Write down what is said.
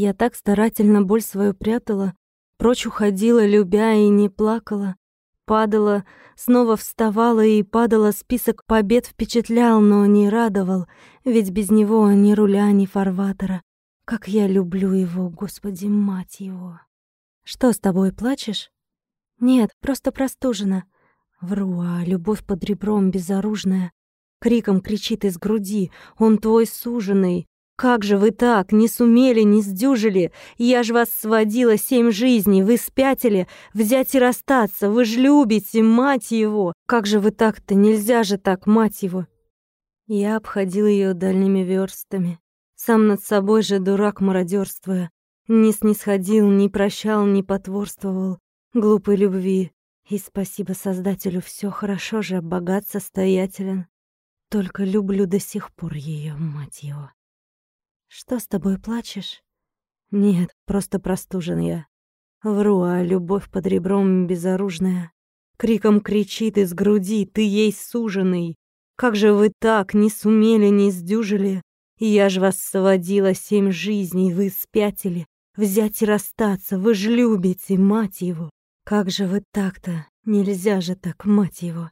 Я так старательно боль свою прятала, прочь уходила, любя и не плакала. Падала, снова вставала и падала, список побед впечатлял, но не радовал, ведь без него ни руля, ни фарватера. Как я люблю его, Господи, мать его. Что с тобой, плачешь? Нет, просто простужена. Вру, а любовь под ребром безоружная. Криком кричит из груди, он твой суженый. Как же вы так, не сумели, не сдюжили? Я ж вас сводила семь жизней, вы спятили, взять и расстаться, вы ж любите, мать его! Как же вы так-то, нельзя же так, мать его!» Я обходил ее дальними верстами, сам над собой же дурак мародерствуя, не снисходил, не прощал, не потворствовал глупой любви. И спасибо Создателю, все хорошо же, богат, состоятелен. Только люблю до сих пор ее, мать его. Что с тобой, плачешь? Нет, просто простужен я. Вру, а любовь под ребром безоружная. Криком кричит из груди, ты ей суженый. Как же вы так не сумели, не сдюжили? Я ж вас сводила семь жизней, вы спятили. Взять и расстаться, вы ж любите, мать его. Как же вы так-то? Нельзя же так, мать его.